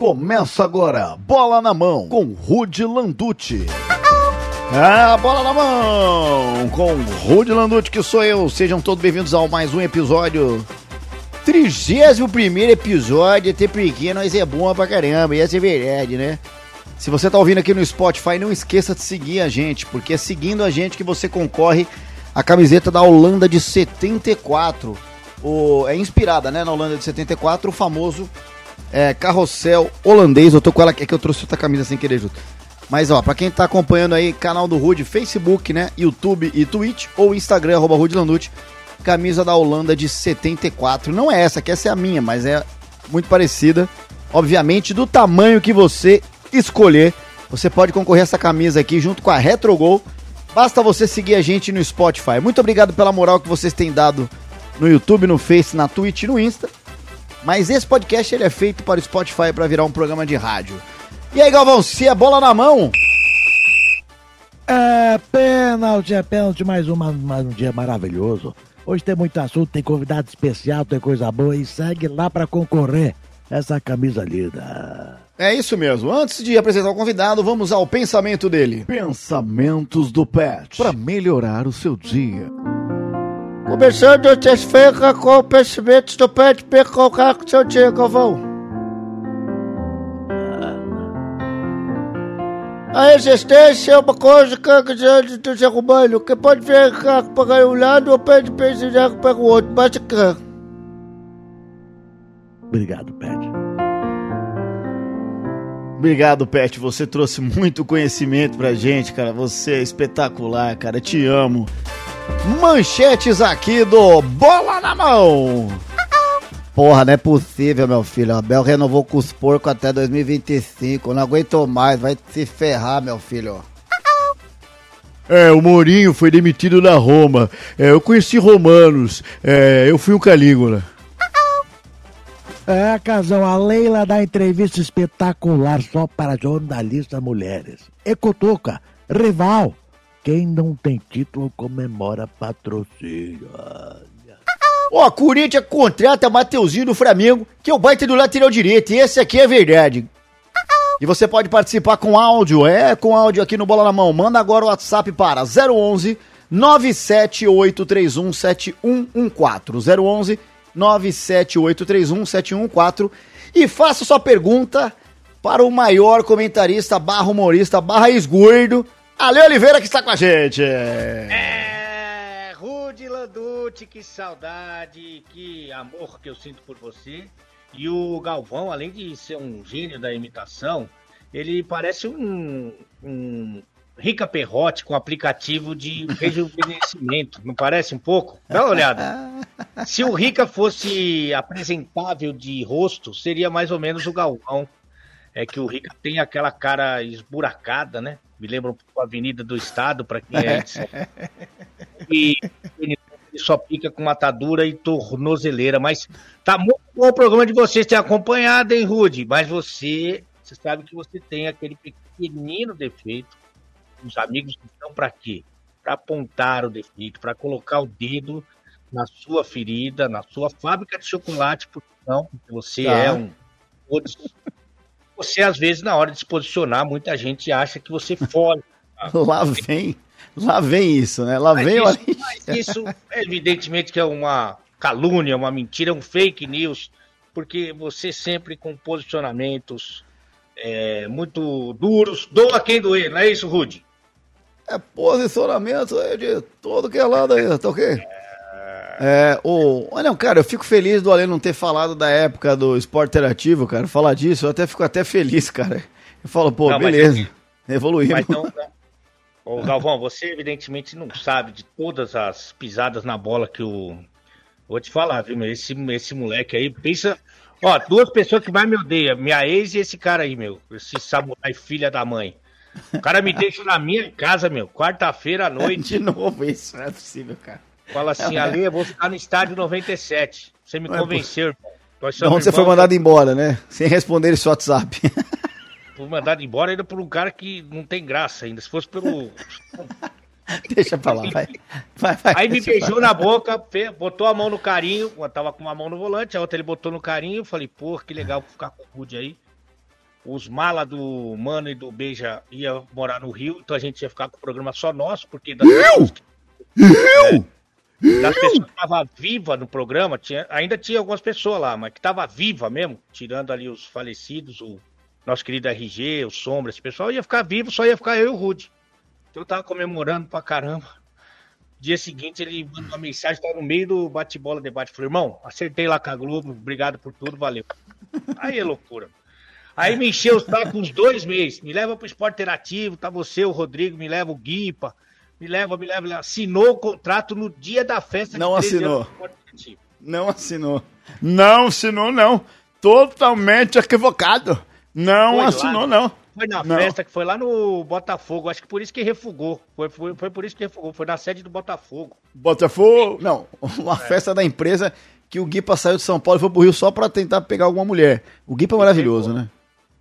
Começa agora, bola na mão, com Rude Landucci. Ah, bola na mão, com Rude Landucci, que sou eu. Sejam todos bem-vindos ao mais um episódio. 31 episódio, até porque nós é bom pra caramba, e essa é verdade, né? Se você tá ouvindo aqui no Spotify, não esqueça de seguir a gente, porque é seguindo a gente que você concorre a camiseta da Holanda de 74. O, é inspirada, né, na Holanda de 74, o famoso é, carrossel holandês. Eu tô com ela aqui, é que eu trouxe outra camisa sem querer junto. Mas ó, pra quem tá acompanhando aí, canal do Rude, Facebook, né, YouTube e Twitch, ou Instagram, arroba Rude Landucci, camisa da Holanda de 74. Não é essa, que essa é a minha, mas é muito parecida. Obviamente, do tamanho que você escolher, você pode concorrer a essa camisa aqui junto com a Retrogol. Basta você seguir a gente no Spotify. Muito obrigado pela moral que vocês têm dado no YouTube, no Face, na Twitch e no Insta. Mas esse podcast ele é feito para o Spotify para virar um programa de rádio. E aí, Galvão, se é bola na mão? É pênalti, é pênalti, mais, uma, mais um dia maravilhoso. Hoje tem muito assunto, tem convidado especial, tem coisa boa e segue lá para concorrer. Essa camisa linda. É isso mesmo. Antes de apresentar o convidado, vamos ao pensamento dele. Pensamentos do Pet. Para melhorar o seu dia. Começando a feira com pensamentos do Pet para colocar com seu dia, Galvão. A existência é uma coisa que é grande do ser humano, que pode ficar para um lado ou pode pensar para o outro, mas quer. Obrigado, Pet. Obrigado, Pet. Você trouxe muito conhecimento pra gente, cara. Você é espetacular, cara. Te amo. Manchetes aqui do Bola na Mão. Porra, não é possível, meu filho. A Bel renovou com os porcos até 2025. Não aguento mais. Vai se ferrar, meu filho. É, o Mourinho foi demitido da Roma. É, eu conheci romanos. É, eu fui um Calígula. É, Casão, a Leila dá entrevista espetacular só para jornalistas mulheres. Ecotuca, rival. Quem não tem título comemora patrocínio. Ó, oh, Corinthians contrata Mateuzinho do Flamengo, que é o baita do lateral direito. E esse aqui é verdade. E você pode participar com áudio, é com áudio aqui no Bola na Mão. Manda agora o WhatsApp para 011 97831 7114. 011 978317114 e faça sua pergunta para o maior comentarista barra humorista barra esgordo, Ale Oliveira, que está com a gente. É, Rude Landucci, que saudade, que amor que eu sinto por você. E o Galvão, além de ser um gênio da imitação, ele parece um, um Rica Perrote com aplicativo de rejuvenescimento, não parece um pouco? Dá uma olhada. Se o Rica fosse apresentável de rosto, seria mais ou menos o Galvão. É que o Rica tem aquela cara esburacada, né? Me lembra um pouco a Avenida do Estado, para quem é E ele só pica com matadura e tornozeleira. Mas tá muito bom o programa de vocês ter acompanhado, hein, Rude? Mas você, você sabe que você tem aquele pequenino defeito os amigos estão para quê? Para apontar o defeito, para colocar o dedo na sua ferida, na sua fábrica de chocolate, porque não, porque você tá. é um. Você, às vezes, na hora de se posicionar, muita gente acha que você foge. Lá vem, lá vem isso, né? Lá mas vem isso, mas isso, evidentemente, que é uma calúnia, uma mentira, um fake news, porque você sempre com posicionamentos é, muito duros, doa quem doer, não é isso, Rude? É posicionamento aí de todo que é lado aí, tá ok? É, o, olha, cara, eu fico feliz do Ale não ter falado da época do esporte interativo, cara. Falar disso, eu até fico até feliz, cara. Eu falo, pô, não, beleza, mas, evoluímos. Mas não, Ô, Galvão, você evidentemente não sabe de todas as pisadas na bola que o. Vou te falar, viu, meu? Esse, esse moleque aí, pensa. Ó, duas pessoas que mais me odeiam, minha ex e esse cara aí, meu. Esse samurai filha da mãe. O cara me deixa na minha casa, meu, quarta-feira à noite. De novo isso, não é possível, cara. Fala assim, é, Ale, eu vou ficar no estádio 97. Você me não convenceu, irmão. Então você foi mandado embora, né? Sem responder esse WhatsApp. Fui mandado embora ainda por um cara que não tem graça ainda. Se fosse pelo. Deixa pra lá, vai. vai, vai Aí me beijou na boca, botou a mão no carinho. Eu tava com uma mão no volante, a outra ele botou no carinho. Eu falei, pô, que legal ficar com o Rude aí. os mala do Mano e do Beija ia morar no Rio, então a gente ia ficar com o programa só nosso, porque das pessoas que, é, das pessoas que estavam vivas no programa, tinha, ainda tinha algumas pessoas lá, mas que tava viva mesmo, tirando ali os falecidos, o nosso querido RG, o Sombra, esse pessoal ia ficar vivo, só ia ficar eu e o Rude. Então eu tava comemorando pra caramba. Dia seguinte ele mandou uma mensagem, tava no meio do bate-bola debate. Falei, irmão, acertei lá com a Globo, obrigado por tudo, valeu. Aí é loucura. Aí me encheu os tacos uns dois meses. Me leva pro esporte interativo, tá você, o Rodrigo, me leva o Guipa. Me leva, me leva, me leva. Assinou o contrato no dia da festa. Não assinou. Não assinou. Não assinou, não. Totalmente equivocado. Não foi assinou, lá, não. Foi na não. festa que foi lá no Botafogo. Acho que por isso que refugou. Foi, foi, foi por isso que refugou. Foi na sede do Botafogo. Botafogo? Não, uma é. festa da empresa que o Guipa saiu de São Paulo e foi pro Rio só pra tentar pegar alguma mulher. O Guipa é maravilhoso, pegou. né?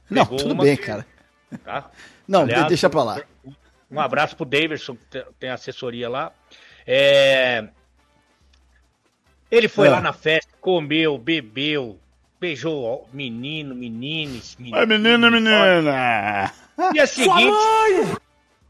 Não, tudo bem, que... cara. Tá? Não, Aliás, deixa pra lá. Um abraço pro Davidson, que tem assessoria lá. É... Ele foi é. lá na festa, comeu, bebeu, beijou menino, menines, meninas. menina, menina! Dia seguinte.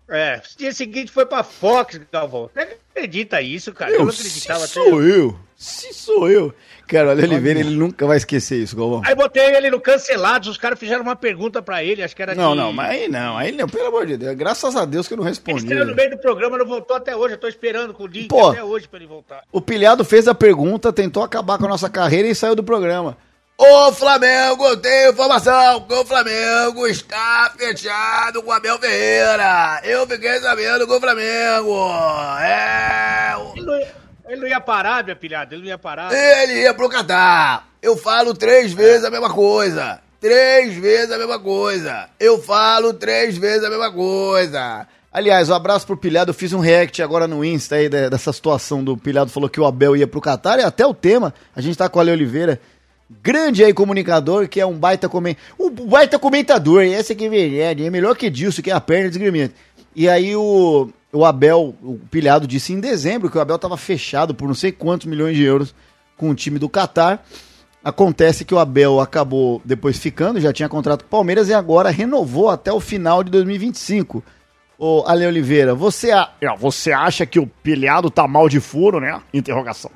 É, dia seguinte foi pra Fox, Galvão. Você acredita isso, cara? Eu, eu não acreditava se sou eu. Se sou eu. Cara, olha Oliveira, ele nunca vai esquecer isso, Galvão. Aí botei ele no Cancelados, os caras fizeram uma pergunta pra ele, acho que era Não, de... não, mas aí não, aí não, pelo amor de Deus. Graças a Deus que eu não respondi. Ele no meio do programa, não voltou até hoje, eu tô esperando com o link Pô, até hoje pra ele voltar. O Pilhado fez a pergunta, tentou acabar com a nossa carreira e saiu do programa. O Flamengo tem informação que o Flamengo está fechado com o Abel Ferreira. Eu fiquei sabendo com o Flamengo. É. Ele não, ia, ele não ia parar, minha pilhada, ele não ia parar. Ele ia pro Catar. Eu falo três vezes a mesma coisa. Três vezes a mesma coisa. Eu falo três vezes a mesma coisa. Aliás, um abraço pro Pilhado. Eu fiz um react agora no Insta aí dessa situação do Pilhado falou que o Abel ia pro Catar e até o tema. A gente tá com a Ale Oliveira grande aí comunicador, que é um baita, comen... um baita comentador, essa aqui é é melhor que Dilson, que é a perna desgrimenta. E aí o, o Abel, o pilhado, disse em dezembro que o Abel estava fechado por não sei quantos milhões de euros com o time do Catar. Acontece que o Abel acabou depois ficando, já tinha contrato com o Palmeiras e agora renovou até o final de 2025. Ô, Ale Oliveira, você, a... você acha que o pilhado tá mal de furo, né? Interrogação.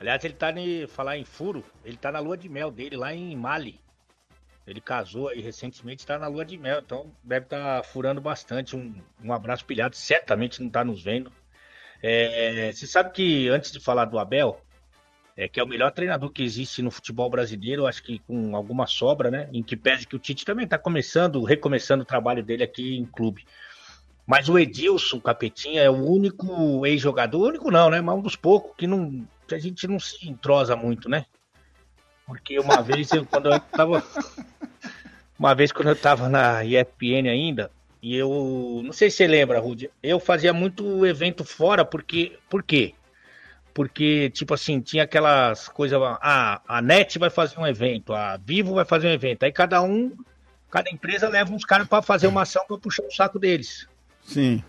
Aliás, ele tá em falar em furo, ele tá na lua de mel dele lá em Mali. Ele casou aí recentemente, está na lua de mel, então deve estar tá furando bastante. Um, um abraço pilhado, certamente não está nos vendo. É, você sabe que antes de falar do Abel, é que é o melhor treinador que existe no futebol brasileiro, acho que com alguma sobra, né? Em que pese que o Tite também está começando, recomeçando o trabalho dele aqui em clube. Mas o Edilson Capetinha é o único ex-jogador, único não, né? Mas um dos poucos que não a gente não se entrosa muito, né? Porque uma vez, eu, quando eu tava. Uma vez, quando eu tava na ESPN ainda, e eu. Não sei se você lembra, Rudy, eu fazia muito evento fora, porque. Por quê? Porque, tipo assim, tinha aquelas coisas. Ah, a NET vai fazer um evento, a Vivo vai fazer um evento. Aí cada um, cada empresa leva uns caras para fazer uma ação para puxar o saco deles. Sim.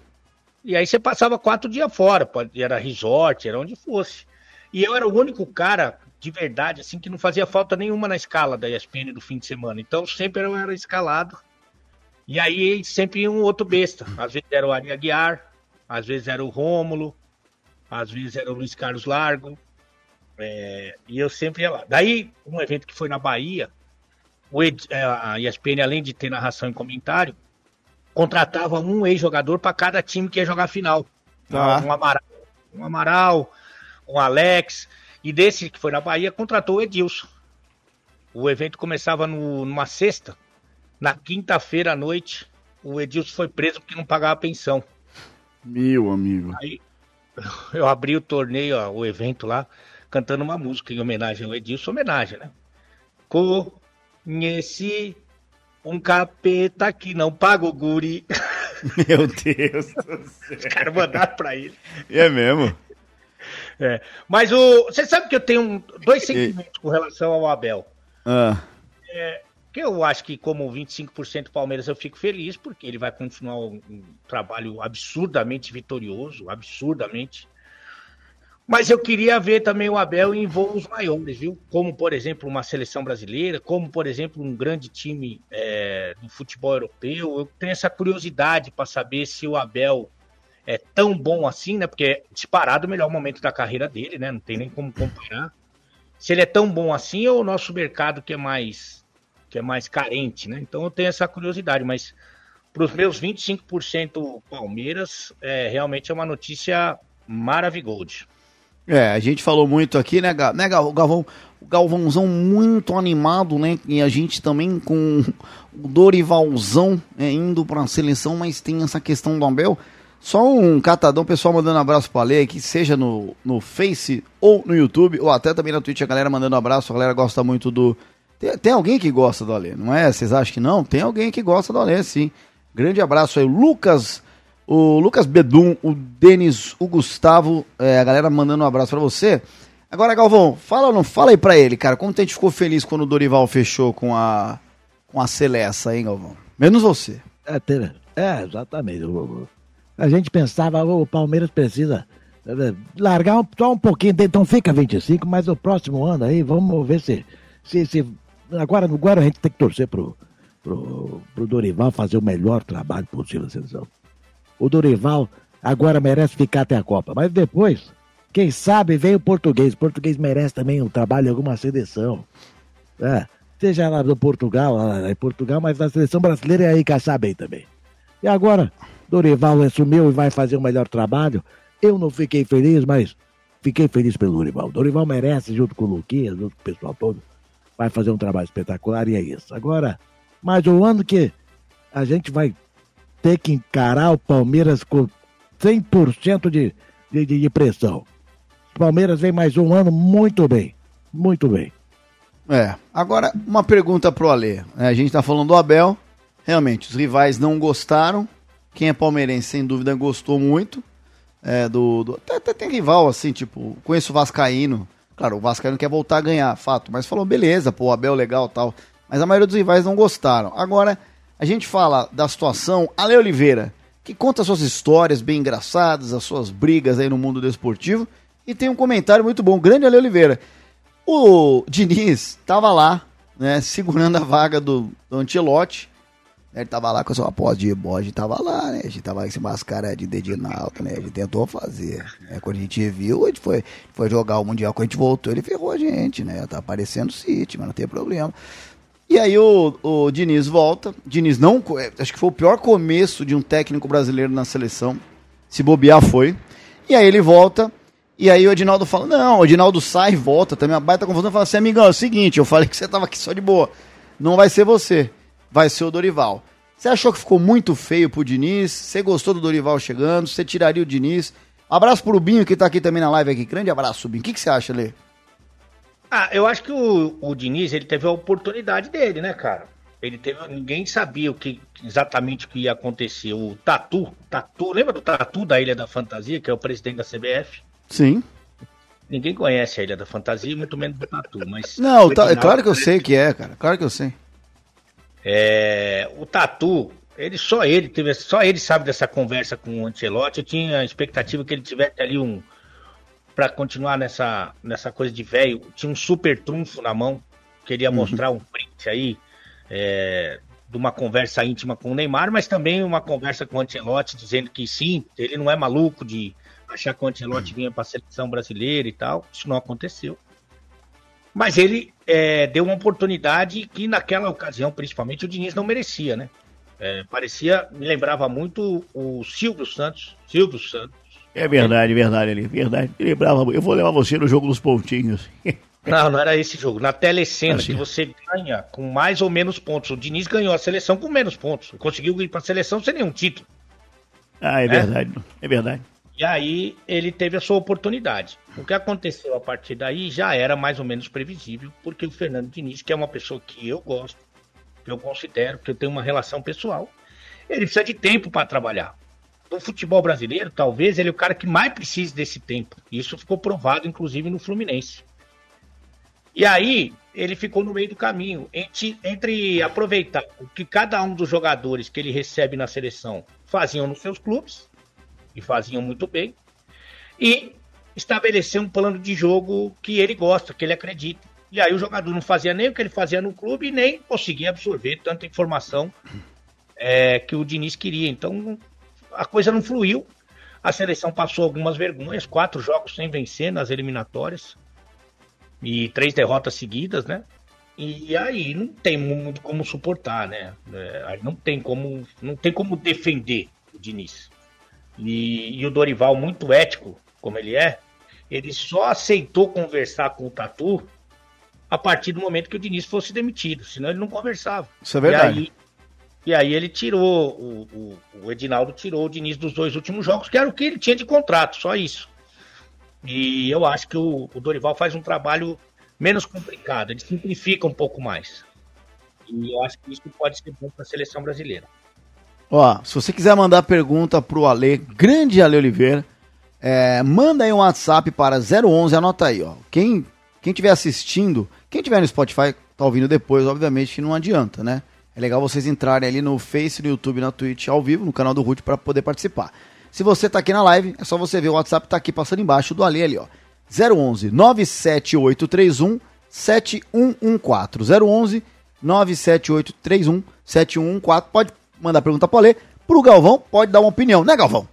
E aí você passava quatro dias fora, era resort, era onde fosse. E eu era o único cara de verdade, assim, que não fazia falta nenhuma na escala da ESPN do fim de semana. Então sempre eu era escalado. E aí sempre um outro besta. Às vezes era o Ari Aguiar, às vezes era o Rômulo, às vezes era o Luiz Carlos Largo. É, e eu sempre ia lá. Daí, um evento que foi na Bahia, Ed, é, a ESPN, além de ter narração e comentário, contratava um ex-jogador para cada time que ia jogar a final. Ah. Um Amaral, um Amaral com o Alex. E desse que foi na Bahia, contratou o Edilson. O evento começava no, numa sexta. Na quinta-feira à noite, o Edilson foi preso porque não pagava pensão. Meu amigo. Aí eu abri o torneio, ó, o evento lá, cantando uma música em homenagem ao Edilson, homenagem, né? Conheci um capeta que não paga o guri. Meu Deus do céu. Os caras mandaram pra ele. É mesmo? É. Mas o. Você sabe que eu tenho dois sentimentos com relação ao Abel. Ah. É, que eu acho que, como 25% Palmeiras, eu fico feliz, porque ele vai continuar um, um trabalho absurdamente vitorioso, absurdamente. Mas eu queria ver também o Abel em voos maiores, viu? Como, por exemplo, uma seleção brasileira, como, por exemplo, um grande time é, do futebol europeu. Eu tenho essa curiosidade para saber se o Abel é tão bom assim, né? Porque é disparado o melhor momento da carreira dele, né? Não tem nem como comparar. Se ele é tão bom assim ou o nosso mercado que é mais que é mais carente, né? Então eu tenho essa curiosidade, mas para os meus 25% Palmeiras, é, realmente é uma notícia maravilhosa. É, a gente falou muito aqui, né, né Galvão? O Galvãozão muito animado, né? E a gente também com o Dorivalzão é, indo para a seleção, mas tem essa questão do Abel. Só um catadão, pessoal mandando abraço para Ale aqui, seja no, no Face ou no YouTube, ou até também na Twitch, a galera mandando abraço, a galera gosta muito do. Tem, tem alguém que gosta do Ale, não é? Vocês acham que não? Tem alguém que gosta do Ale, sim. Grande abraço aí, o Lucas o Lucas Bedum, o Denis, o Gustavo, é, a galera mandando um abraço para você. Agora, Galvão, fala não fala aí pra ele, cara, como a gente ficou feliz quando o Dorival fechou com a com a Celessa, hein, Galvão? Menos você. É, é exatamente. A gente pensava, o Palmeiras precisa é, largar só um pouquinho, então fica 25, mas o próximo ano aí, vamos ver se. se, se agora, agora a gente tem que torcer pro, pro, pro Dorival fazer o melhor trabalho possível na seleção o Dorival agora merece ficar até a Copa. Mas depois, quem sabe, vem o português. O português merece também um trabalho em alguma seleção. É, seja lá do Portugal, lá em Portugal, mas na seleção brasileira é aí encaixar bem também. E agora, Dorival assumiu e vai fazer o melhor trabalho. Eu não fiquei feliz, mas fiquei feliz pelo Dorival. Dorival merece, junto com o Luquinhas, junto com o pessoal todo, vai fazer um trabalho espetacular e é isso. Agora, mais um ano que a gente vai ter que encarar o Palmeiras com 100% de, de, de pressão. Palmeiras vem mais um ano muito bem. Muito bem. É. Agora, uma pergunta pro Alê. É, a gente tá falando do Abel. Realmente, os rivais não gostaram. Quem é palmeirense, sem dúvida, gostou muito. É, do, do até, até, tem rival, assim, tipo, conheço o Vascaíno. Claro, o Vascaíno quer voltar a ganhar, fato. Mas falou, beleza, pô, Abel legal tal. Mas a maioria dos rivais não gostaram. Agora, a gente fala da situação. Ale Oliveira, que conta suas histórias bem engraçadas, as suas brigas aí no mundo desportivo. E tem um comentário muito bom. Grande Ale Oliveira. O Diniz tava lá, né, segurando a vaga do, do Antilote. Ele tava lá com a sua pós de bode, tava lá, né? A gente tava com esse mascara de dedinho alto, né? A gente tentou fazer. Né? Quando a gente viu, a gente foi, foi jogar o Mundial. Quando a gente voltou, ele ferrou a gente, né? Tá aparecendo City, mas não tem problema. E aí o, o Diniz volta. Diniz não. Acho que foi o pior começo de um técnico brasileiro na seleção. Se bobear foi. E aí ele volta. E aí o Edinaldo fala: Não, o Edinaldo sai e volta. Também a baita confusão. Fala assim: Amigão, é o seguinte, eu falei que você tava aqui só de boa. Não vai ser você. Vai ser o Dorival. Você achou que ficou muito feio pro Diniz? Você gostou do Dorival chegando? Você tiraria o Diniz? abraço pro Binho que tá aqui também na live aqui. Grande abraço, Binho. O que, que você acha, Lê? Ah, eu acho que o, o Diniz ele teve a oportunidade dele, né, cara? Ele teve. Ninguém sabia o que exatamente o que ia acontecer. O Tatu, Tatu, lembra do Tatu da Ilha da Fantasia, que é o presidente da CBF? Sim. Ninguém conhece a Ilha da Fantasia, muito menos o Tatu, mas. Não, tá, é claro que eu sei que é, cara. Claro que eu sei. É, o Tatu, ele só ele teve, só ele sabe dessa conversa com o Ancelotti. Eu tinha a expectativa que ele tivesse ali um para continuar nessa, nessa coisa de velho, tinha um super trunfo na mão, queria uhum. mostrar um print aí é, de uma conversa íntima com o Neymar, mas também uma conversa com o Ancelotti, dizendo que sim, ele não é maluco de achar que o Ancelotti vinha para a seleção brasileira e tal. Isso não aconteceu. Mas ele é, deu uma oportunidade que naquela ocasião, principalmente, o Diniz não merecia, né? É, parecia, me lembrava muito o Silvio Santos, Silvio Santos, é verdade, verdade ali, verdade. Eu lembrava, eu vou levar você no jogo dos pontinhos. Não, não era esse jogo. Na telecena, assim. que você ganha com mais ou menos pontos. O Diniz ganhou a seleção com menos pontos. Conseguiu ir para a seleção sem nenhum título. Ah, é, é, verdade. É verdade. E aí ele teve a sua oportunidade. O que aconteceu a partir daí já era mais ou menos previsível, porque o Fernando Diniz, que é uma pessoa que eu gosto, que eu considero, que eu tenho uma relação pessoal, ele precisa de tempo para trabalhar do futebol brasileiro, talvez ele é o cara que mais precisa desse tempo. Isso ficou provado, inclusive, no Fluminense. E aí, ele ficou no meio do caminho entre, entre, aproveitar o que cada um dos jogadores que ele recebe na seleção faziam nos seus clubes, e faziam muito bem, e estabelecer um plano de jogo que ele gosta, que ele acredita. E aí o jogador não fazia nem o que ele fazia no clube nem conseguia absorver tanta informação é, que o Diniz queria. Então a coisa não fluiu. A seleção passou algumas vergonhas, quatro jogos sem vencer nas eliminatórias e três derrotas seguidas, né? E aí não tem muito como suportar, né? É, não tem como, não tem como defender o Diniz. E, e, o Dorival, muito ético como ele é, ele só aceitou conversar com o Tatu a partir do momento que o Diniz fosse demitido, senão ele não conversava. Isso é verdade. E aí, e aí ele tirou, o, o, o, Edinaldo tirou o Diniz dos dois últimos jogos, que era o que ele tinha de contrato, só isso. E eu acho que o, o Dorival faz um trabalho menos complicado, ele simplifica um pouco mais. E eu acho que isso pode ser bom para a seleção brasileira. Ó, se você quiser mandar pergunta pro Ale, grande Ale Oliveira, é, manda aí um WhatsApp para 011, anota aí, ó. Quem quem estiver assistindo, quem tiver no Spotify, tá ouvindo depois, obviamente que não adianta, né? É legal vocês entrarem ali no Face, no YouTube, na Twitch ao vivo, no canal do Ruth para poder participar. Se você tá aqui na live, é só você ver o WhatsApp tá aqui passando embaixo do Ali ali, ó. 011 97831 7114. 011 97831 7114. Pode mandar pergunta para ler. Pro Galvão, pode dar uma opinião, né, Galvão?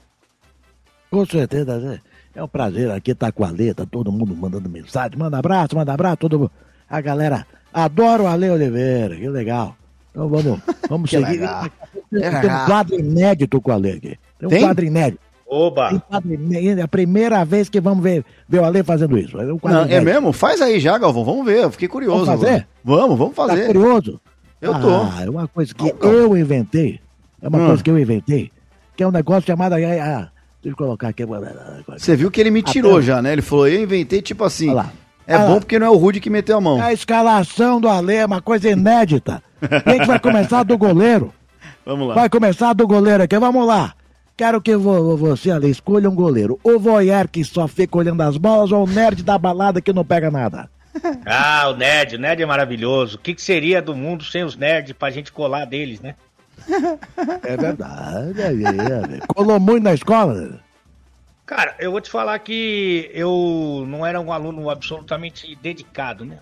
Com certeza, né? É um prazer aqui estar tá com a Leta, todo mundo mandando mensagem. Manda abraço, manda abraço, todo mundo. A galera adora o Ale Oliveira, que legal. Então vamos, vamos seguir. Legal. Tem, tem um quadro inédito com o Ale aqui. Tem um tem? quadro inédito. Oba! É a primeira vez que vamos ver, ver o Ale fazendo isso. É, um Não, é mesmo? Faz aí já, Galvão. Vamos ver. Eu fiquei curioso. Vamos fazer? Vamos, vamos fazer. Tá curioso? Eu tô. Ah, é uma coisa que eu inventei. É uma hum. coisa que eu inventei. Que é um negócio chamado. Ah, deixa eu colocar aqui. Você viu que ele me tirou Até... já, né? Ele falou, eu inventei tipo assim. É Olha bom porque não é o Rude que meteu a mão. A escalação do Ale é uma coisa inédita. a gente vai começar do goleiro. Vamos lá. Vai começar do goleiro aqui. Vamos lá. Quero que você ali escolha um goleiro. O voyeur que só fica olhando as bolas ou o nerd da balada que não pega nada? Ah, o nerd. O nerd é maravilhoso. O que, que seria do mundo sem os nerds pra gente colar deles, né? É verdade. É, é. Colou muito na escola? Cara, eu vou te falar que eu não era um aluno absolutamente dedicado, né?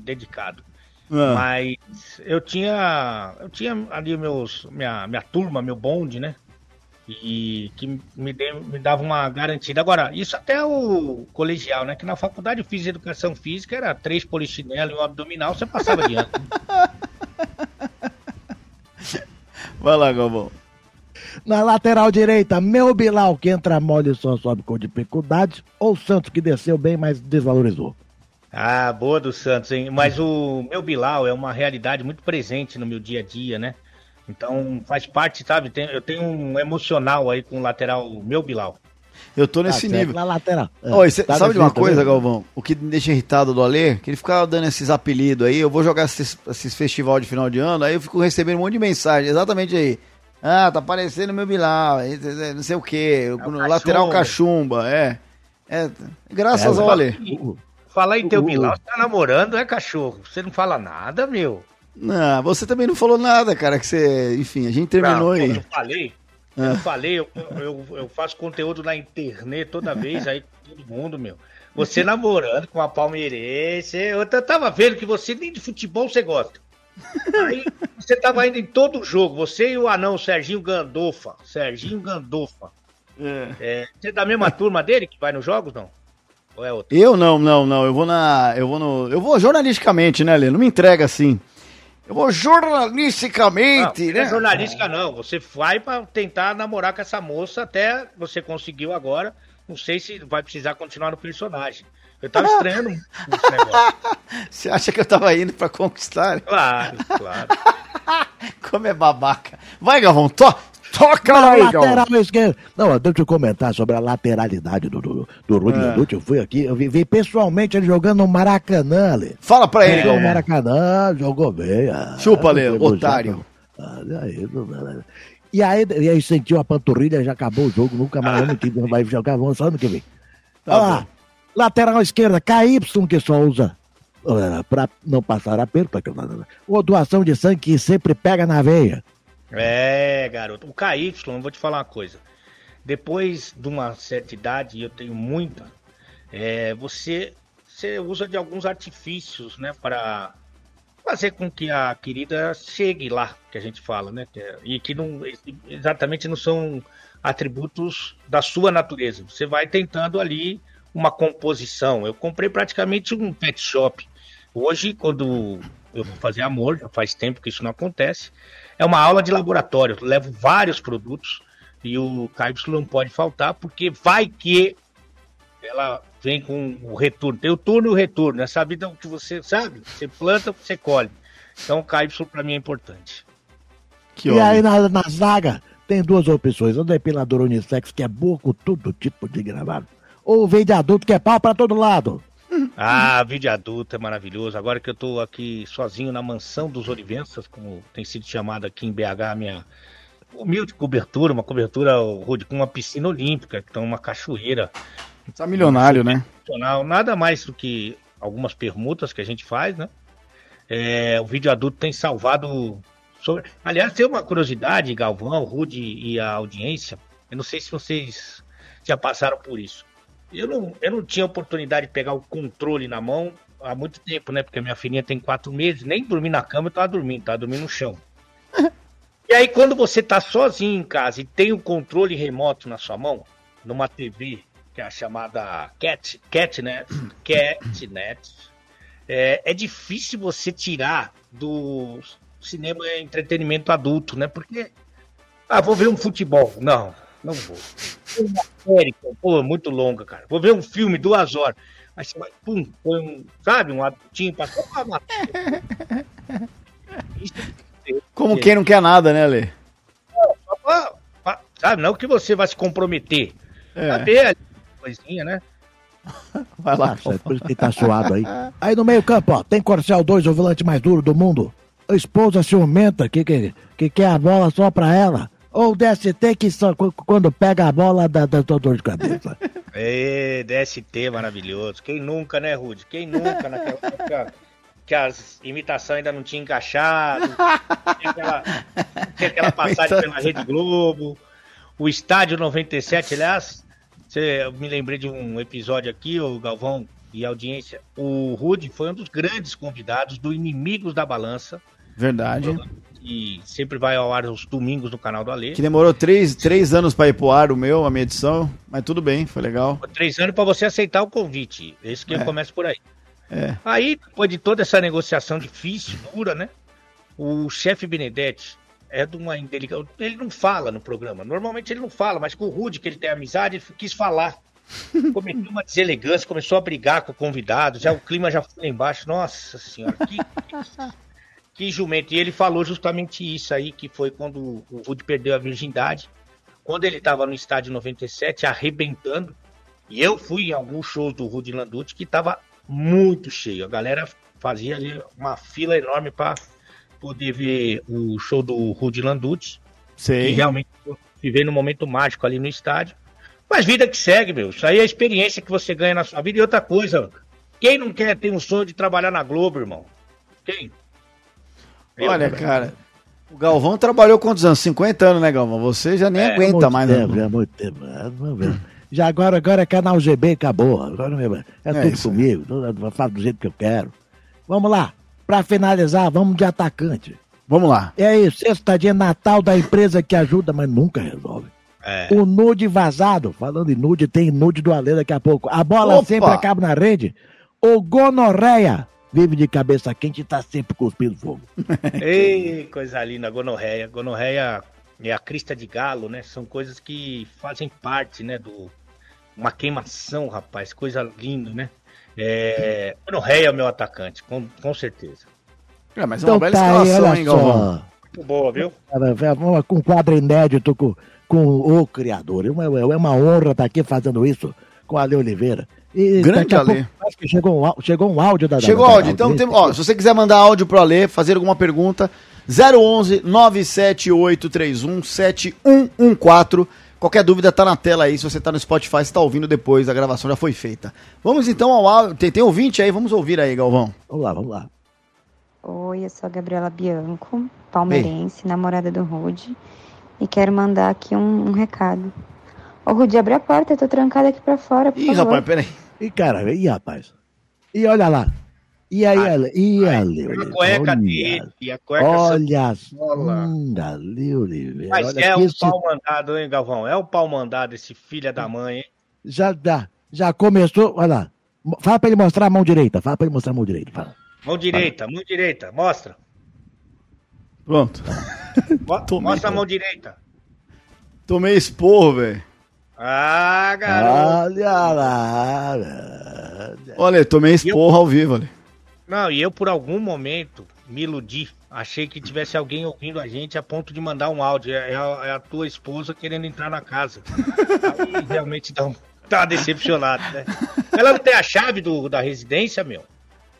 dedicado. Ah. Mas eu tinha. Eu tinha ali meus, minha, minha turma, meu bonde, né? E que me, de, me dava uma garantida. Agora, isso até o colegial, né? Que na faculdade eu fiz educação física, era três polichinelos e um abdominal, você passava adiante. Vai lá, Galvão. Na lateral direita, meu Bilal que entra mole só sobe com dificuldade, ou Santos que desceu bem, mas desvalorizou. Ah, boa do Santos, hein? Mas o meu Bilal é uma realidade muito presente no meu dia a dia, né? Então faz parte, sabe? Tem, eu tenho um emocional aí com o lateral meu Bilal. Eu tô nesse tá, nível. Na lateral. É. Oi, cê, tá sabe de uma coisa, também? Galvão? O que me deixa irritado do Alê, que ele ficava dando esses apelidos aí, eu vou jogar esses, esses festival de final de ano, aí eu fico recebendo um monte de mensagem, exatamente aí. Ah, tá parecendo meu Bilal, não sei o quê, é o lateral cachumba, é. é graças é, ao Alê. Falar em teu Bilal, você tá namorando, é cachorro. Você não fala nada, meu. Não, você também não falou nada, cara, que você, enfim, a gente terminou não, aí. Eu falei, ah. eu falei, eu, eu, eu, faço conteúdo na internet toda vez, aí todo mundo, meu. Você namorando com a palmeirense, eu tava vendo que você nem de futebol você gosta. Aí você tava indo em todo jogo, você e o anão, Serginho Gandofa. Serginho Gandofa. É. É, você é da mesma turma dele que vai nos jogos, não? Ou é outro? Eu não, não, não. Eu vou na. Eu vou no. Eu vou jornalisticamente, né, Lê? Não me entrega assim. Eu vou jornalisticamente, não, né? Não é jornalística não, você vai para tentar namorar com essa moça até você conseguiu agora. Não sei se vai precisar continuar no personagem. Eu tava estranhando esse negócio. Você acha que eu tava indo para conquistar? Claro, claro. Como é babaca. Vai, Galvão, to Toca na aí, lateral esquerda. Não, deixa eu comentar sobre a lateralidade do, do, do Rudy é. Eu fui aqui, eu vi, vi, pessoalmente ele jogando no Maracanã, ali. Fala pra ele. Jogou no Maracanã, jogou bem. Ah, Chupa, Lê, otário. Ah, aí, e aí, e aí sentiu a panturrilha, já acabou o jogo, nunca mais ano que vai jogar, vamos só ano que vem. Tá Olha lá, lateral esquerda, KY que só usa uh, pra não passar aperto, ou doação de sangue que sempre pega na veia. É, garoto. O KY, eu vou te falar uma coisa. Depois de uma certa idade, e eu tenho muita, é, você, você usa de alguns artifícios, né, para fazer com que a querida chegue lá, que a gente fala, né, e que não exatamente não são atributos da sua natureza. Você vai tentando ali uma composição. Eu comprei praticamente um pet shop. Hoje, quando eu vou fazer amor, já faz tempo que isso não acontece, é uma aula de laboratório. Eu levo vários produtos e o KY não pode faltar, porque vai que ela vem com o retorno. Tem o turno e o retorno. Essa vida que você sabe, você planta, você colhe. Então o KY para mim é importante. Que e homem. aí na, na zaga tem duas opções. O depilador unissex, que é boa com todo tipo de gravado. Ou o vídeo adulto, que é pau para todo lado. Ah, vídeo adulto é maravilhoso. Agora que eu tô aqui sozinho na mansão dos Olivensas, como tem sido chamado aqui em BH, minha humilde cobertura, uma cobertura rude com uma piscina olímpica, então uma cachoeira. Tá milionário, né? Nada mais do que algumas permutas que a gente faz, né? É, o vídeo adulto tem salvado. Sobre... Aliás, tem uma curiosidade, Galvão, Rude e a audiência. Eu não sei se vocês já passaram por isso. Eu não, eu não tinha oportunidade de pegar o controle na mão há muito tempo, né? Porque minha filhinha tem quatro meses, nem dormir na cama eu tava dormindo, tava dormindo no chão. e aí, quando você tá sozinho em casa e tem o controle remoto na sua mão, numa TV, que é a chamada Cat, Catnet, Catnet é, é difícil você tirar do cinema entretenimento adulto, né? Porque, ah, vou ver um futebol. Não, não vou. Uma série, pô, muito longa, cara. Vou ver um filme, duas horas. Aí você vai, pum, põe um, sabe, um adultinho pra só matar. Como quem não quer nada, né, Lê? Só pra, pra, sabe, não que você vai se comprometer. É. Saber ali, coisinha, né? Vai lá, é por isso que tá suado aí. Aí no meio campo, ó, tem Corcel 2, o volante mais duro do mundo. A esposa ciumenta que, que, que quer a bola só pra ela. Ou o DST que só quando pega a bola dá, dá dor de cabeça. Ê, DST maravilhoso. Quem nunca, né, Rude? Quem nunca naquela época que as imitações ainda não tinham encaixado, tinha aquela, tinha aquela passagem pela Rede Globo, o Estádio 97, aliás, você, eu me lembrei de um episódio aqui, o Galvão e a audiência, o Rude foi um dos grandes convidados do Inimigos da Balança. Verdade que sempre vai ao ar os domingos no canal do Ale. Que demorou três, três anos para ir pro ar o meu, a minha edição, mas tudo bem, foi legal. Três anos para você aceitar o convite. Esse que é. começa por aí. É. Aí, depois de toda essa negociação difícil, dura, né? O chefe Benedetti é de uma indelicada. Ele não fala no programa. Normalmente ele não fala, mas com o Rude, que ele tem amizade, ele quis falar. Cometeu uma deselegância, começou a brigar com o convidado, já o clima já foi lá embaixo. Nossa senhora, que, que jumento. E ele falou justamente isso aí, que foi quando o Rude perdeu a virgindade. Quando ele estava no estádio 97, arrebentando. E eu fui em alguns shows do Rude Landucci que estava muito cheio. A galera fazia ali uma fila enorme para poder ver o show do Rude Landucci. Sim. E realmente viver no momento mágico ali no estádio. Mas vida que segue, meu. Isso aí é a experiência que você ganha na sua vida. E outra coisa, quem não quer ter um sonho de trabalhar na Globo, irmão? Quem? Olha, cara, o Galvão trabalhou quantos anos? 50 anos, né, Galvão? Você já nem é, aguenta mais, tempo, né? É muito tempo. É, já agora, agora é canal GB, acabou. Agora é, é tudo isso, comigo. Eu faço do jeito que eu quero. Vamos lá. Pra finalizar, vamos de atacante. Vamos lá. É isso, sexta dia Natal da empresa que ajuda, mas nunca resolve. É. O nude vazado, falando em nude, tem nude do Alê daqui a pouco. A bola Opa. sempre acaba na rede. O gonorreia vive de cabeça quente e tá sempre cuspindo fogo. Ei, coisa linda, gonorreia. Gonorreia é a crista de galo, né? São coisas que fazem parte, né, do uma queimação, rapaz, coisa linda, né? É, gonorreia é o meu atacante, com, com certeza. É, mas é uma então, bela tá escalação, aí, hein, Galvão? Muito boa, viu? Com um quadro inédito com, com o criador. É uma, é uma honra estar aqui fazendo isso com a Ale Oliveira. E Grande Ale. acho que chegou um, chegou um áudio da Chegou da, áudio. Então, tem, ó, se você quiser mandar áudio pro Ale, fazer alguma pergunta, 011 97831 7114. Qualquer dúvida tá na tela aí, se você tá no Spotify, você tá ouvindo depois, a gravação já foi feita. Vamos então ao áudio. Tem, tem ouvinte aí, vamos ouvir aí, Galvão. Vamos lá, vamos lá. Oi, eu sou a Gabriela Bianco, palmeirense, Ei. namorada do Rude, e quero mandar aqui um, um recado. Ô, Rudy, abre a porta, eu tô trancada aqui pra fora, por Ih, favor. rapaz, peraí. E, cara, e rapaz? E olha lá. E aí, Ai, olha, e ai, ali, A cueca olha, dele, e a cueca olha Oliveira. Mas olha é um esse- pau mandado, hein, Galvão? É um pau mandado esse filho da mãe, hein? Já dá, já começou, olha lá. Fala pra ele mostrar a mão direita, fala pra ele mostrar a mão direita, fala. Mão direita, mão direita, mostra. Pronto. Mo- Tomei, mostra a mão direita. Tomei esporro, velho. Ah, garoto. Olha lá. olha. Olha, tomei esporro ao vivo ali. Não, e eu por algum momento me iludi. Achei que tivesse alguém ouvindo a gente a ponto de mandar um áudio. É é a, é a tua esposa querendo entrar na casa. Aí realmente dá, um, dá uma decepcionado, né? Ela não tem a chave do, da residência, meu?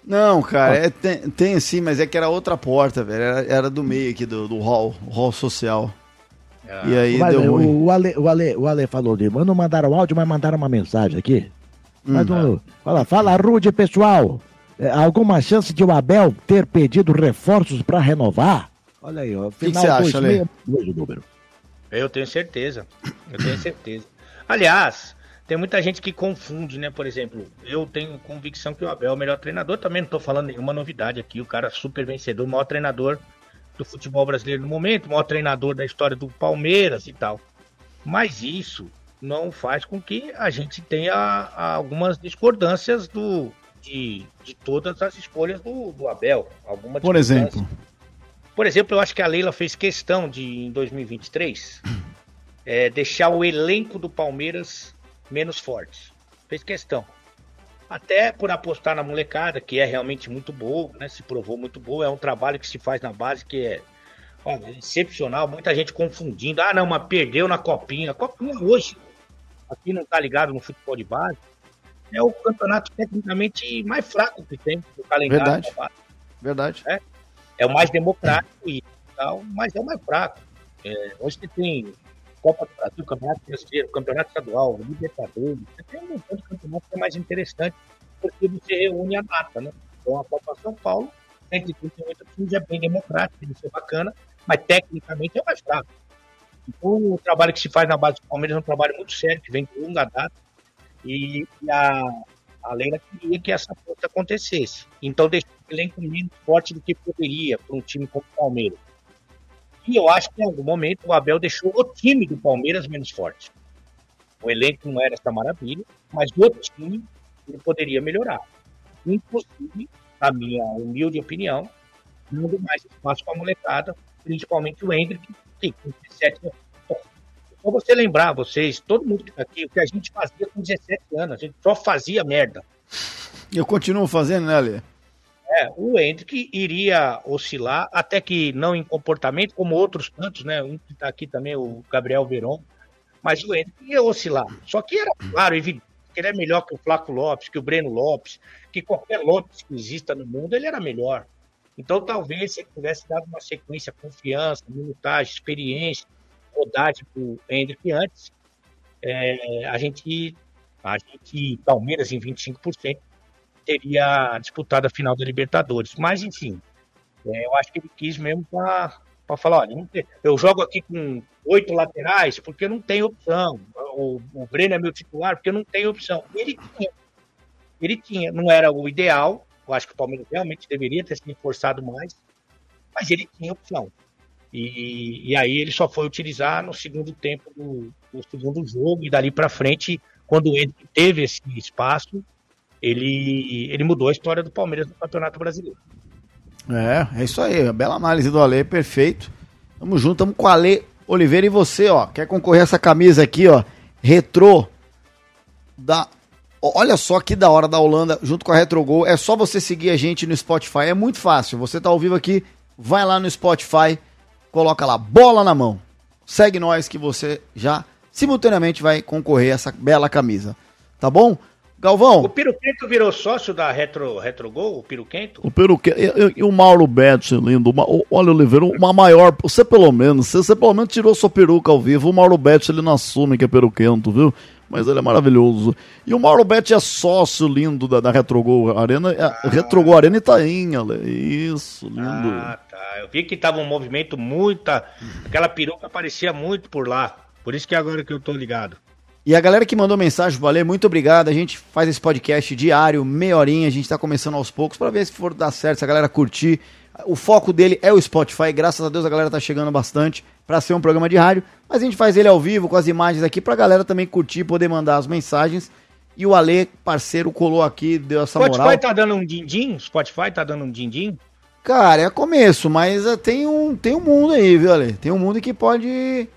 Não, cara, é, tem, tem sim, mas é que era outra porta, velho. Era, era do meio aqui, do, do hall, hall social. Ah, E aí Mas, deu ruim. o, o, Ale, o, Ale, o Ale falou de. Não mandaram áudio, mas mandaram uma mensagem aqui. Mas Hum. o- fala, fala, Rude, pessoal. É, alguma chance de o Abel ter pedido reforços pra renovar? Olha aí, ó. que Final você acha, Ale? 262 o número. Eu tenho certeza. Eu tenho certeza. Aliás, tem muita gente que confunde, né? Por exemplo, eu tenho convicção que o Abel é o melhor treinador. Também não tô falando nenhuma novidade aqui. O cara super vencedor, o maior treinador do futebol brasileiro no momento, o maior treinador da história do Palmeiras e tal. Mas isso não faz com que a gente tenha ah, algumas discordâncias do, de, de todas as escolhas do, do Abel. Alguma Por exemplo. Por exemplo, eu acho que a Leila fez questão de, em 2023, é, deixar o elenco do Palmeiras menos forte. Fez questão. Até por apostar na molecada, que é realmente muito boa, né? Se provou muito boa. É um trabalho que se faz na base que é olha, excepcional. Muita gente confundindo. Ah, não, mas perdeu na Copinha. A Copinha hoje, aqui não tá ligado no futebol de base, é o campeonato tecnicamente mais fraco que tem no calendário Verdade. da base Verdade. é o mais democrático e tal, mas é o mais fraco. É, hoje você tem Copa do Brasil, Campeonato Brasileiro, Campeonato Estadual, Libertadores, você tem um montão de campeonato que é mais interessante porque você reúne a data, né? Então a Copa São Paulo, 138 times, é bem democrático, isso é bacana, mas tecnicamente é mais fraco. Então o trabalho que se faz na base do Palmeiras é um trabalho muito sério, que vem de longa data, e, e a, a Leila queria que essa força acontecesse. Então deixou o elenco menos forte do que poderia para um time como o Palmeiras. E eu acho que em algum momento o Abel deixou o time do Palmeiras menos forte. O elenco não era essa maravilha, mas o time ele poderia melhorar. Inclusive, na minha humilde opinião, dando mais espaço para a molecada, principalmente o Hendrick, que com 17 anos. Só você lembrar, vocês, todo mundo que está aqui, o que a gente fazia com 17 anos, a gente só fazia merda. Eu continuo fazendo, né, Ale? É, o Hendrick iria oscilar, até que não em comportamento, como outros tantos, né? Um que está aqui também, o Gabriel Veron. Mas o Hendrick ia oscilar. Só que era claro, evidente, que ele é melhor que o Flaco Lopes, que o Breno Lopes, que qualquer Lopes que exista no mundo, ele era melhor. Então, talvez, se ele tivesse dado uma sequência, confiança, minutagem, experiência, rodagem para o Hendrick antes, é, a gente, a gente, Palmeiras em 25%, teria disputado a final da Libertadores. Mas, enfim, é, eu acho que ele quis mesmo para falar, olha, tem- eu jogo aqui com oito laterais porque não tem opção. O, o Breno é meu titular porque não tem opção. Ele tinha. Ele tinha. Não era o ideal. Eu acho que o Palmeiras realmente deveria ter se esforçado mais, mas ele tinha opção. E, e aí ele só foi utilizar no segundo tempo do, do segundo jogo e dali para frente, quando ele teve esse espaço, ele, ele mudou a história do Palmeiras no Campeonato Brasileiro. É, é isso aí. Bela análise do Ale, perfeito. Tamo junto, tamo com o Ale Oliveira e você, ó. Quer concorrer a essa camisa aqui, ó? Retrô da. Olha só que da hora da Holanda, junto com a Retrogol. É só você seguir a gente no Spotify. É muito fácil. Você tá ao vivo aqui, vai lá no Spotify, coloca lá, bola na mão. Segue nós que você já simultaneamente vai concorrer a essa bela camisa. Tá bom? O Galvão, Piruquento virou sócio da Retro, Retrogol, o Piruquento? O Peruque, e, e o Mauro Betts, lindo. Uma- o- olha, Oliveira, uma maior. Você pelo menos, você, você pelo menos tirou sua peruca ao vivo. O Mauro Betts, ele não assume que é peruquento, viu? Mas ele é maravilhoso. E o Mauro Betts é sócio lindo da, da Retrogol Arena. É, Retrogol Arena Itaim, Ale. Isso, lindo. Ah, tá. Eu vi que tava um movimento muita. Aquela peruca aparecia muito por lá. Por isso que agora que eu tô ligado. E a galera que mandou mensagem, valeu, muito obrigado. A gente faz esse podcast diário, meia horinha, a gente tá começando aos poucos para ver se for dar certo, se a galera curtir. O foco dele é o Spotify, graças a Deus a galera tá chegando bastante para ser um programa de rádio, mas a gente faz ele ao vivo com as imagens aqui pra galera também curtir, poder mandar as mensagens. E o Ale, parceiro, colou aqui, deu essa Spotify moral. tá dando um din-din? Spotify tá dando um din-din? Cara, é começo, mas uh, tem um, tem um mundo aí, viu, Ale? Tem um mundo que pode.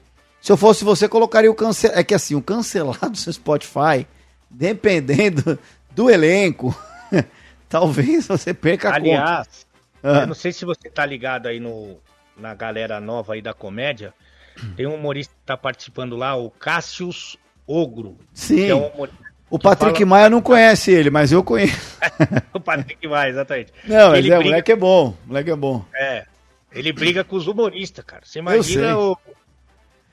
Se eu fosse você, colocaria o cancel. É que assim, o cancelado do seu Spotify, dependendo do elenco, talvez você perca a. Aliás, Ah. eu não sei se você tá ligado aí no, na galera nova aí da comédia. Tem um humorista que tá participando lá, o Cassius Ogro. Sim. É um. O Patrick fala- Maia não conhece ele, mas eu conheço. O Patrick vai, exatamente. Não, Ele é, o briga- moleque é bom. O moleque é bom. É. Ele briga com os humoristas, cara. Você imagina o.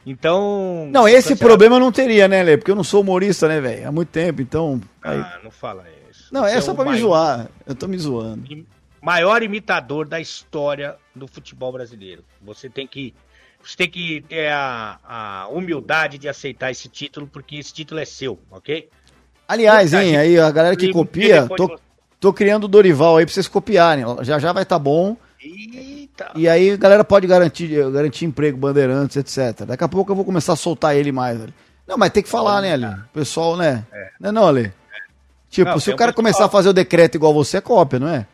Então. Não, esse cancelar- problema eu não teria, né, Lê? Porque eu não sou humorista, né, velho? Há muito tempo, então. aí- Ah, não fala isso. Não, é Você só o pra me maior- zoar. Eu tô me zoando. Maior imitador da história do futebol brasileiro. Você tem que. Você tem que ter a, a humildade de aceitar esse título, porque esse título é seu, ok? Aliás, hein, gente- aí a galera que copia, tô, você- tô criando o Dorival aí pra vocês copiarem. Já já vai tá bom. Eita! E aí a galera pode garantir, garantir emprego, bandeirantes, etc. Daqui a pouco eu vou começar a soltar ele mais, velho. Não, mas tem que falar, né, Ali? O pessoal, né? Não é não, Ali? Tipo, Não, se tem o cara começar a fazer o decreto igual você, é cópia, não é?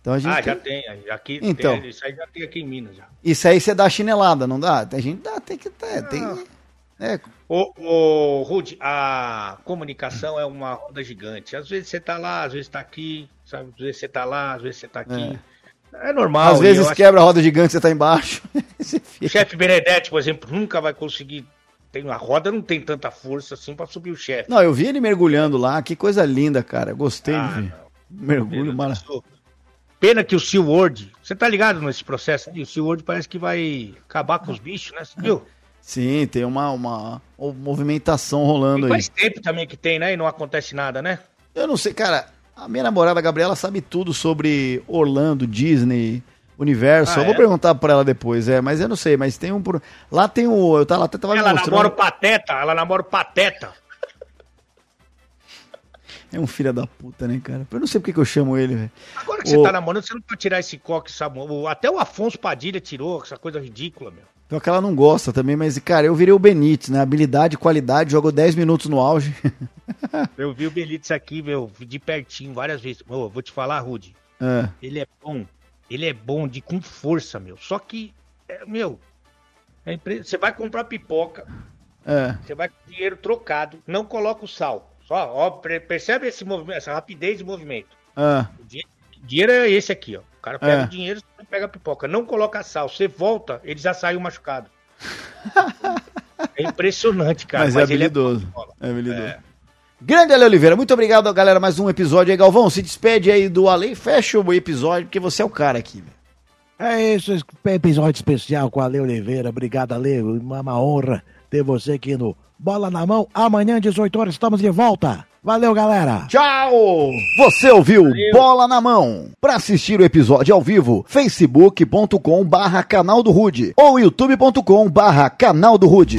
Então a gente Ah, tem- já tem. Aqui, Então. tem, isso aí já tem aqui em Minas já. Isso aí você dá chinelada, não dá? A gente dá, tem que ter, tem. É, Ô, ô Rude, a comunicação é uma roda gigante. Às vezes você tá lá, às vezes tá aqui, sabe? Às vezes você tá lá, às vezes você tá aqui. É, normal. às vezes quebra a roda gigante, você tá embaixo. Você que fica- O chefe Benedetti, por exemplo, nunca vai conseguir. Tem, a roda não tem tanta força assim pra subir o chefe. Não, eu vi ele mergulhando lá, que coisa linda, cara. Gostei Ah, de ver. não. Mergulho maravilhoso. Pena que o SeaWorld, você tá ligado nesse processo? aí? O SeaWorld parece que vai acabar com os bichos, né? Você viu? Sim, tem uma, uma, uma movimentação rolando aí. faz tempo também que tem, né? E não acontece nada, né? Eu não sei, cara. A minha namorada a Gabriela sabe tudo sobre Orlando, Disney, Universo. Ah, eu vou é? perguntar pra ela depois, é, mas eu não sei, mas tem um. Lá tem o. Eu tava, até tava Ela mostrando. namora o Pateta, ela namora o Pateta. É um filho da puta, né, cara? Eu não sei porque que eu chamo ele, velho. Agora que você Ô. tá namorando, você não pode tirar esse coque, sabe? O- Até o Afonso Padilha tirou essa coisa ridícula, meu. Pior que ela não gosta também, mas, cara, eu virei o Benítez, né? Habilidade, qualidade, jogou 10 minutos no auge. Eu vi o Benítez aqui, meu, de pertinho várias vezes. Ô, vou te falar, Rude. É. Ele é bom. Ele é bom de com força, meu. Só que, é, meu, é você vai comprar pipoca, É. você vai com dinheiro trocado, não coloca o sal. Só, ó, percebe esse movimento, essa rapidez de movimento. É. O dinheiro, dinheiro é esse aqui, ó. O cara pega É. o dinheiro, pega a pipoca. Não coloca sal. Você volta, ele já saiu machucado. é impressionante, cara. mas, é ele habilidoso. bom de bola. É habilidoso. É. Grande Ale Oliveira, muito obrigado, galera. Mais um episódio aí, Galvão. Se despede aí do Ale e fecha o episódio, porque você é o cara aqui, velho. É isso, episódio especial com a Ale Oliveira. Obrigado, Ale. Uma, uma honra ter você aqui no Bola na Mão. Amanhã, 18 horas, estamos de volta. Valeu, galera. Tchau! Você ouviu Bola na Mão. Para assistir o episódio ao vivo, facebook.com barra canal do Rude ou youtube.com barra canal do Rude.